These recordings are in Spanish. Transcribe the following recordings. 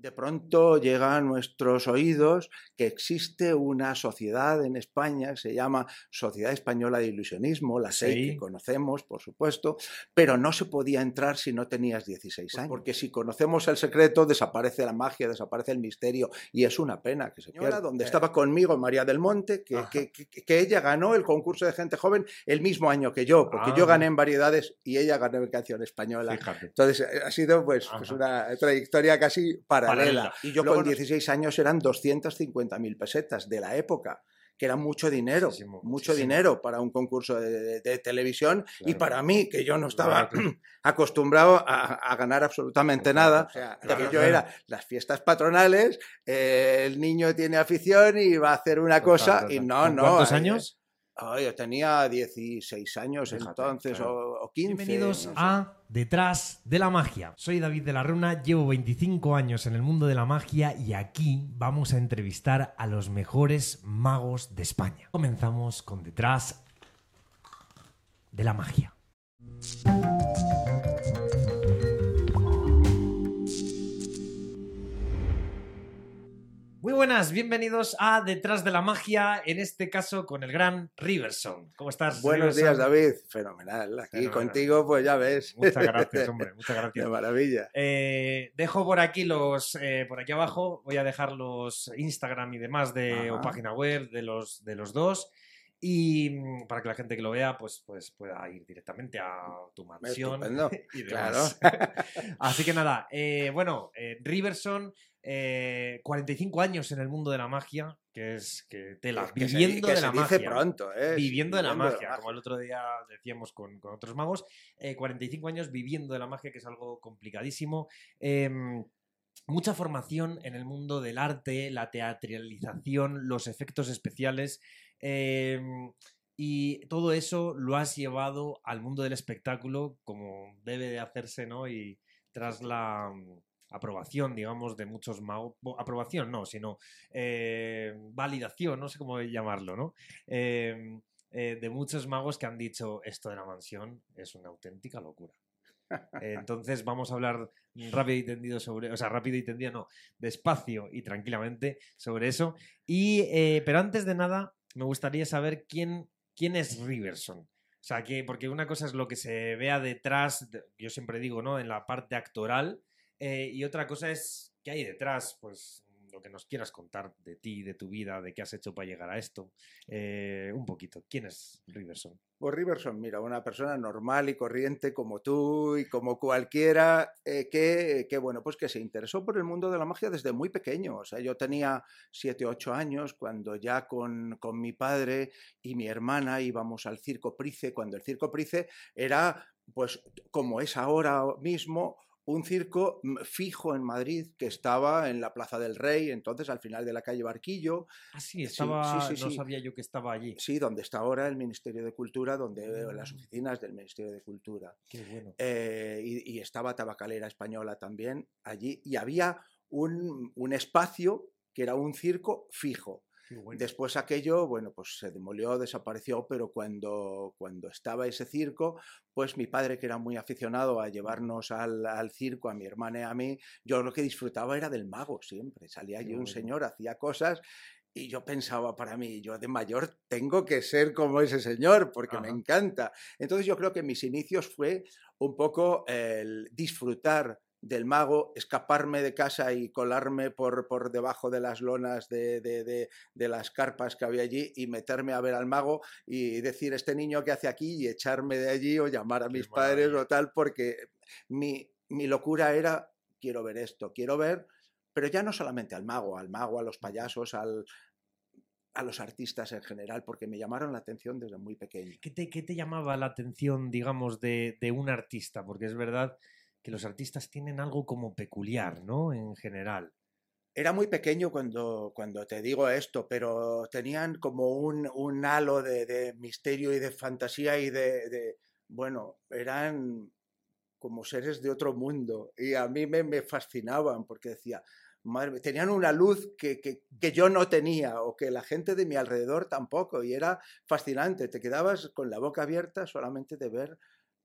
De pronto llega a nuestros oídos que existe una sociedad en España que se llama Sociedad Española de Ilusionismo, la SEI, que conocemos, por supuesto, pero no se podía entrar si no tenías 16 años, porque si conocemos el secreto desaparece la magia, desaparece el misterio y es una pena que se pierda. Donde estaba conmigo María del Monte, que, que, ella ganó el concurso de gente joven el mismo año que yo, porque yo ah. gané en variedades y ella ganó en canción española. Entonces ha sido pues, pues una trayectoria casi para y yo con 16 años eran 250.000 pesetas de la época que era mucho dinero, mucho dinero para un concurso de, televisión y para mí, que yo no estaba acostumbrado a, ganar absolutamente nada. O sea, yo era las fiestas patronales, eh, el niño tiene afición y va a hacer una cosa y no, no. ¿Cuántos años? Yo tenía 16 años entonces o, 15. Bienvenidos a Detrás de la Magia. Soy David de la Runa, llevo 25 años en el mundo de la magia y aquí vamos a entrevistar a los mejores magos de España. Comenzamos con Detrás de la Magia. Muy buenas, bienvenidos a Detrás de la Magia, en este caso con el gran Riverson. ¿Cómo estás? Buenos días, David. Fenomenal. Aquí contigo, pues ya ves. Muchas gracias, hombre. Muchas gracias. De maravilla. Eh, dejo por aquí los, eh, por aquí abajo, voy a dejar los Instagram y demás de o página web de los, de los dos. Y mm, para que la gente que lo vea, pues, pues pueda ir directamente a tu mansión. Y claro. Así que nada, eh, bueno, Riverson 45 eh, años en el mundo de la magia, que es que tela, viviendo de la magia. pronto, ¿eh? Viviendo de la magia, como el otro día decíamos con, otros magos. 45 eh, años viviendo de la magia, que es algo complicadísimo. Em, mucha formación en el mundo del arte, la teatralización, los efectos especiales. Em, y todo eso lo has llevado al mundo del espectáculo como debe de hacerse, ¿no? Y tras la aprobación, digamos, de muchos magos, aprobación no, sino eh, validación, no sé cómo llamarlo, ¿no? Em, eh, de muchos magos que han dicho esto de la mansión es una auténtica locura. Entonces vamos a hablar rápido y tendido sobre, o sea, rápido y tendido, no, despacio y tranquilamente sobre eso. Y, eh, pero antes de nada, me gustaría saber quién, quién es Riverson. O sea, que, porque una cosa es lo que se vea detrás, yo siempre digo, ¿no? En la parte actoral, eh, y otra cosa es qué hay detrás, pues lo que nos quieras contar de ti, de tu vida, de qué has hecho para llegar a esto. Eh, un poquito. ¿Quién es Riverson? Pues Riverson, mira, una persona normal y corriente como tú y como cualquiera eh, que, que, bueno, pues que se interesó por el mundo de la magia desde muy pequeño. O sea, yo tenía 7, 8 años cuando ya con, con mi padre y mi hermana íbamos al Circo Price, cuando el Circo Price era, pues, como es ahora mismo, un circo mm, fijo en Madrid que estaba en la Plaza del Rey, entonces al final de la calle Barquillo. Ah, sí, estaba, sí, no sabía yo que estaba allí. Sí, donde está ahora el Ministerio de Cultura, donde eh, las mm. oficinas del Ministerio de Cultura. Qué bueno. Eh, y, estaba Tabacalera Española también allí, y había un, un espacio que era un circo fijo. Después aquello, bueno, pues se demolió, desapareció, pero cuando, cuando estaba ese circo, pues mi padre, que era muy aficionado a llevarnos al, al, circo, a mi hermana y a mí, yo lo que disfrutaba era del mago siempre. Salía allí un señor, hacía cosas y yo pensaba para mí, yo de mayor tengo que ser como ese señor, porque me encanta. Entonces yo creo que mis inicios fue un poco el disfrutar del mago, escaparme de casa y colarme por, por debajo de las lonas de, de, de, las carpas que había allí y meterme a ver al mago y decir, este niño que hace aquí y echarme de allí o llamar a mis padres o tal, porque mi, mi locura era, quiero ver esto, quiero ver, pero ya no solamente al mago, al mago, a los payasos, al, a los artistas en general, porque me llamaron la atención desde muy pequeño. ¿Qué te, qué te llamaba la atención, digamos, de, de un artista? Porque es verdad que los artistas tienen algo como peculiar, ¿no? En general. Era muy pequeño cuando, cuando te digo esto, pero tenían como un, un halo de, misterio y de fantasía y de, bueno, eran como seres de otro mundo y a mí me, me fascinaban porque decía, madre, tenían una luz que, que, que, yo no tenía o que la gente de mi alrededor tampoco y era fascinante, te quedabas con la boca abierta solamente de ver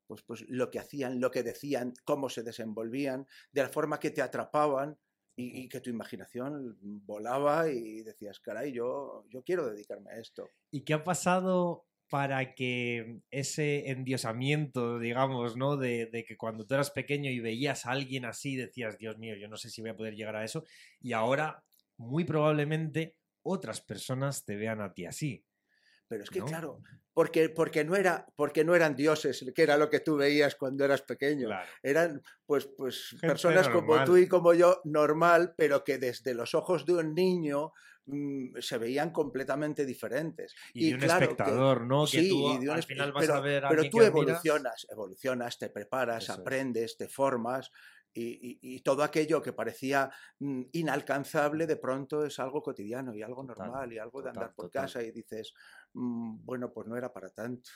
pues, pues lo que hacían, lo que decían, cómo se desenvolvían, de la forma que te atrapaban. y, que tu imaginación volaba y decías, caray, yo, yo quiero dedicarme a esto. ¿Y qué ha pasado para que ese endiosamiento, digamos, ¿no? De, de, que cuando tú eras pequeño y veías a alguien así, decías, Dios mío, yo no sé si voy a poder llegar a eso, y ahora, muy probablemente, otras personas te vean a ti así. Pero es que, claro, porque, porque, no era, porque no eran dioses, que era lo que tú veías cuando eras pequeño. Eran pues, pues personas como tú y como yo, normal, pero que desde los ojos de un niño mm, se veían completamente diferentes. Y, de un espectador, ¿no? Que tú al final vas a ver a Pero tú evolucionas, evolucionas, te preparas, aprendes, te formas y, todo aquello que parecía mm, inalcanzable de pronto es algo cotidiano y algo normal y algo de andar por casa y dices, bueno, pues no era para tanto.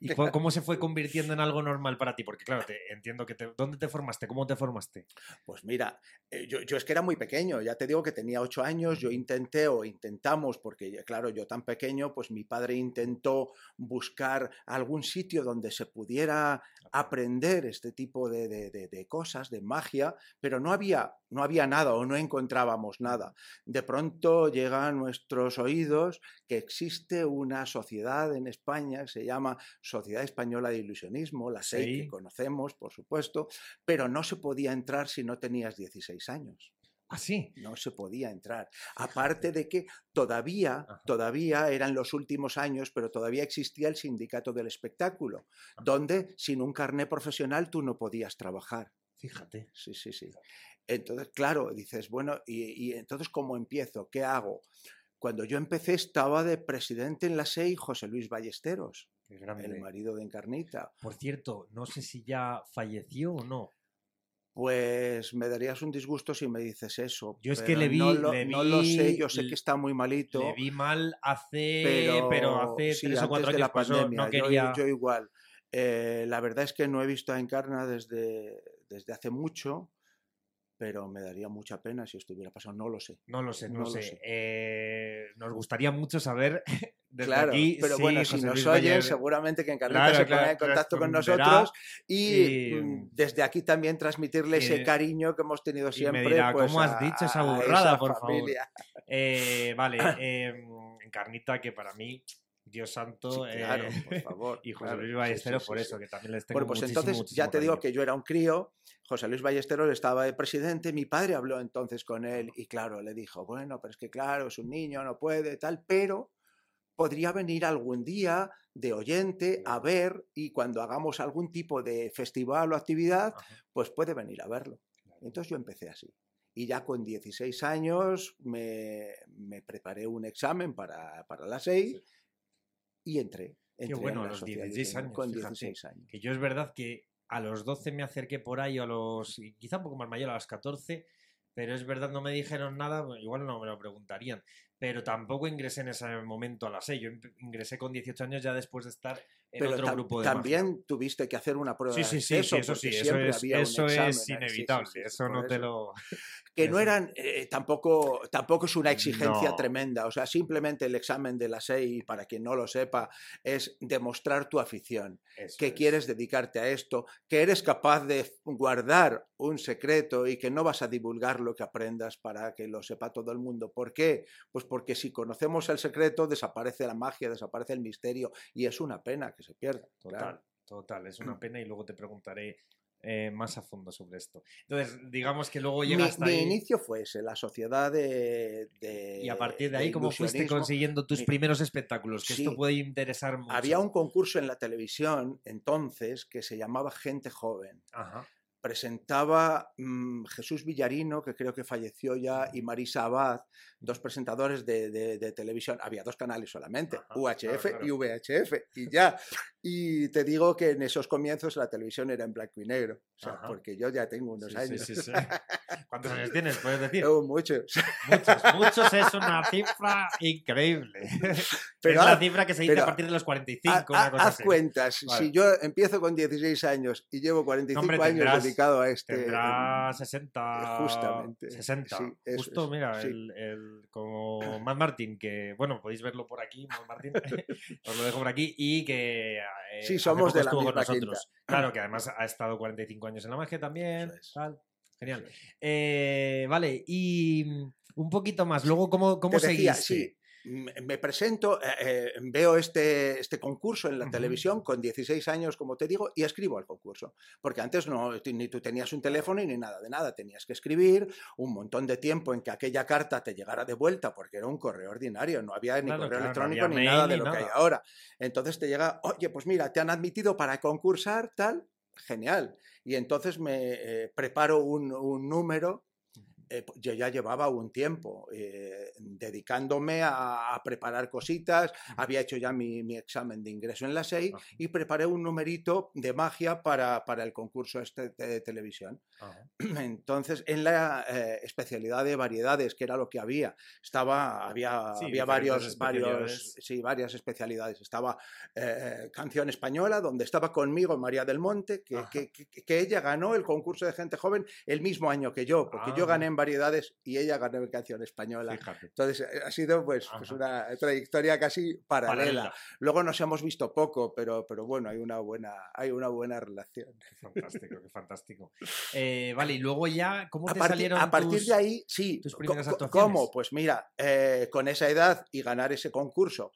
¿Y cómo se fue convirtiendo en algo normal para ti? Porque claro, te, entiendo que te, ¿dónde te formaste? ¿Cómo te formaste? Pues mira, eh, yo, yo, es que era muy pequeño, ya te digo que tenía ocho años, yo intenté o intentamos, porque claro, yo tan pequeño, pues mi padre intentó buscar algún sitio donde se pudiera aprender este tipo de, de, de, cosas, de magia, pero no había, no había nada o no encontrábamos nada. De pronto llega a nuestros oídos que existe una sociedad en España que se llama Sociedad Española de Ilusionismo, la SEI, que conocemos, por supuesto, pero no se podía entrar si no tenías 16 años. Así. ¿Ah, no se podía entrar. Aparte de que todavía, todavía eran los últimos años, pero todavía existía el sindicato del espectáculo, donde sin un carné profesional tú no podías trabajar. Fíjate. Sí, sí, sí. Entonces, claro, dices, bueno, y, y entonces, ¿cómo empiezo? ¿Qué hago? Cuando yo empecé estaba de presidente en la SEI José Luis Ballesteros, el marido de Encarnita. Por cierto, no sé si ya falleció o no. Pues me darías un disgusto si me dices eso. Yo es que le vi, no lo, sé, yo sé que está muy malito. Le vi mal hace, pero, hace tres o cuatro años la pandemia. no quería... yo, igual. Eh, la verdad es que no he visto a Encarna desde, desde hace mucho pero me daría mucha pena si estuviera pasando. No lo sé. No lo sé, no, lo sé. Eh, nos gustaría mucho saber desde claro, aquí. Pero bueno, si nos oyen, seguramente que Encarnita se ponga en contacto con nosotros y, mm, desde aquí también transmitirle ese cariño que hemos tenido siempre. me dirá, pues, ¿cómo has dicho esa burrada, por favor? Eh, vale, eh, Encarnita, que para mí Dios santo. claro, por favor. y José Luis Ballesteros, por eso, que también les tengo Bueno, pues entonces ya te digo que yo era un crío, José Luis Ballesteros estaba de presidente, mi padre habló entonces con él y claro, le dijo, bueno, pero es que claro, es un niño, no puede, tal, pero podría venir algún día de oyente a ver y cuando hagamos algún tipo de festival o actividad, pues puede venir a verlo. Entonces yo empecé así. Y ya con 16 años me, me preparé un examen para, para la SEI y entré. Qué bueno, a los 16 años. Con 16 años. Que yo es verdad que a los 12 me acerqué por ahí, a los, quizá un poco más mayor, a los 14, pero es verdad, no me dijeron nada, igual no me lo preguntarían, pero tampoco ingresé en ese momento a la SEI. Yo ingresé con 18 años ya después de estar en otro grupo de También tuviste que hacer una prueba sí, sí, sí, eso, sí, eso es, eso es inevitable, eso no te lo... Que no eran, eh, tampoco, tampoco es una exigencia tremenda, o sea, simplemente el examen de la SEI, para quien no lo sepa, es demostrar tu afición, que quieres dedicarte a esto, que eres capaz de guardar un secreto y que no vas a divulgar lo que aprendas para que lo sepa todo el mundo. ¿Por qué? Pues porque si conocemos el secreto desaparece la magia, desaparece el misterio y es una pena que se pierda. Total, total, es una pena y luego te preguntaré eh, más a fondo sobre esto. Entonces, digamos que luego llega hasta mi inicio fue ese, la sociedad de, Y a partir de ahí, ¿cómo fuiste consiguiendo tus primeros espectáculos? Que esto puede interesar mucho. Había un concurso en la televisión entonces que se llamaba Gente Joven. Ajá presentaba mm, Jesús Villarino, que creo que falleció ya, y Marisa Abad, dos presentadores de, televisión. Había dos canales solamente, UHF y VHF, y ya. Y te digo que en esos comienzos la televisión era en blanco y negro, porque yo ya tengo unos años. ¿Cuántos años tienes, puedes decir? muchos. Muchos, muchos es una cifra increíble. Pero es la cifra que se dice a partir de los 45. haz cuentas, si yo empiezo con 16 años y llevo 45 años dedicado a este... Tendrá 60... Justamente. 60. Justo, mira, el, el, como Matt Martin, que, bueno, podéis verlo por aquí, Matt Martin, os lo dejo por aquí, y que sí, somos de la misma nosotros. Claro, que además ha estado 45 años en la magia también. Tal. Genial. Eh, vale, y mm, un poquito más. Luego, ¿cómo, cómo seguiste? Me presento, eh, eh, veo este, este concurso en la televisión con 16 años, como te digo, y escribo al concurso. Porque antes no, ni tú tenías un teléfono ni nada de nada, tenías que escribir un montón de tiempo en que aquella carta te llegara de vuelta, porque era un correo ordinario, no había ni correo electrónico ni nada de lo que hay ahora. Entonces te llega, oye, pues mira, te han admitido para concursar, tal, genial. Y entonces me eh, preparo un, un número eh, yo ya llevaba un tiempo eh, dedicándome a, preparar cositas, había hecho ya mi, examen de ingreso en la SEI y preparé un numerito de magia para, para el concurso este de televisión. Entonces, en la eh, especialidad de variedades, que era lo que había, estaba, había, había varios, varios, sí, varias especialidades. Estaba canción española, donde estaba conmigo María del Monte, que, que, que, ella ganó el concurso de gente joven el mismo año que yo, porque yo gané en variedades y ella ganó en canción española. Entonces eh, ha sido pues, pues una trayectoria casi paralela. Luego nos hemos visto poco, pero, pero bueno, hay una buena, hay una buena relación. Qué fantástico, qué fantástico. Eh, vale, y luego ya, ¿cómo te salieron A partir de ahí, sí. Tus primeras actuaciones? ¿Cómo? Pues mira, eh, con esa edad y ganar ese concurso.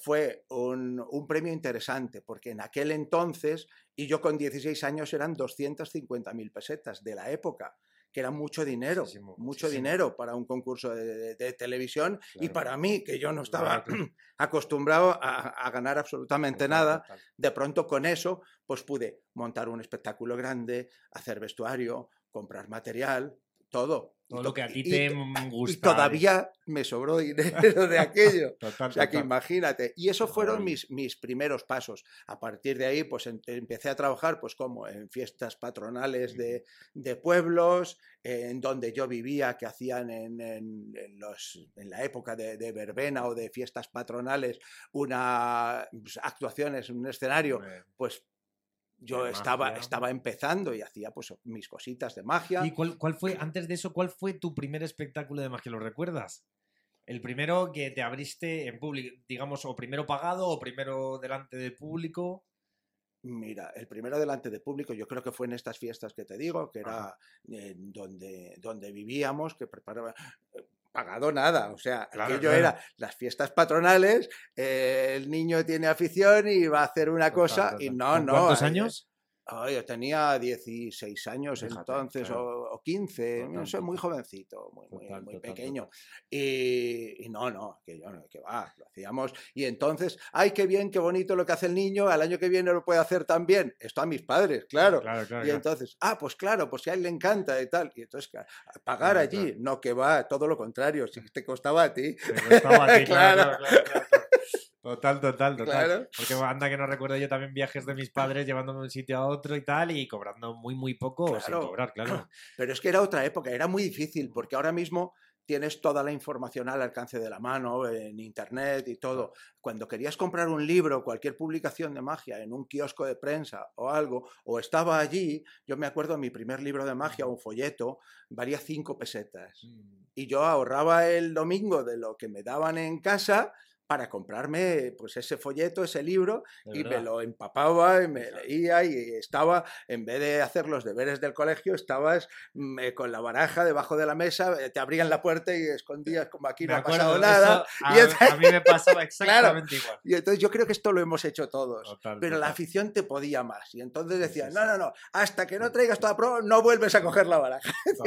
fue un, un, premio interesante, porque en aquel entonces, y yo con 16 años eran 250.000 pesetas de la época que era mucho dinero, mucho dinero para un concurso de, televisión y para mí, que yo no estaba acostumbrado a, ganar absolutamente nada, de pronto con eso, pues pude montar un espectáculo grande, hacer vestuario, comprar material, todo. Todo lo que a ti te gusta. Y todavía me sobró dinero de aquello. o sea que imagínate. Y esos fueron mis, mis primeros pasos. A partir de ahí, pues empecé a trabajar, pues como en fiestas patronales de, de pueblos, en donde yo vivía, que hacían en, en, los, en la época de, de, verbena o de fiestas patronales, una pues, actuaciones en un escenario, pues yo estaba, estaba empezando y hacía pues mis cositas de magia. ¿Y cuál, cuál, fue, antes de eso, cuál fue tu primer espectáculo de magia? ¿Lo recuerdas? El primero que te abriste en público, digamos, o primero pagado o primero delante de público. Mira, el primero delante de público yo creo que fue en estas fiestas que te digo, que era donde, donde vivíamos, que preparaba, pagado nada. O sea, aquello era las fiestas patronales, eh, el niño tiene afición y va a hacer una cosa y no, no. ¿Cuántos años? yo tenía 16 años entonces, o, 15, no sé, muy jovencito, muy, muy, pequeño. Y, no, no, que yo que va, lo hacíamos. Y entonces, ay, qué bien, qué bonito lo que hace el niño, al año que viene lo puede hacer también. Esto a mis padres, claro. y entonces, ah, pues claro, pues si a él le encanta y tal. Y entonces, pagar allí, no, que va, todo lo contrario, si te costaba a ti. Te costaba a ti, claro. Total, total, total. Porque anda que no recuerdo yo también viajes de mis padres llevándome de un sitio a otro y tal y cobrando muy, muy poco sin cobrar, claro. Pero es que era otra época, era muy difícil porque ahora mismo tienes toda la información al alcance de la mano, en internet y todo. Cuando querías comprar un libro, cualquier publicación de magia en un kiosco de prensa o algo, o estaba allí, yo me acuerdo mi primer libro de magia, un folleto, valía cinco pesetas. Mm. Y yo ahorraba el domingo de lo que me daban en casa para comprarme pues ese folleto, ese libro, y me lo empapaba y me leía y estaba, en vez de hacer los deberes del colegio, estabas mm, eh, con la baraja debajo de la mesa, eh, te abrían la puerta y escondías como aquí no ha pasado nada. A, mí me pasaba exactamente igual. Y entonces yo creo que esto lo hemos hecho todos, pero la afición te podía más. Y entonces decían, no, no, no, hasta que no traigas toda prueba no vuelves a coger la baraja.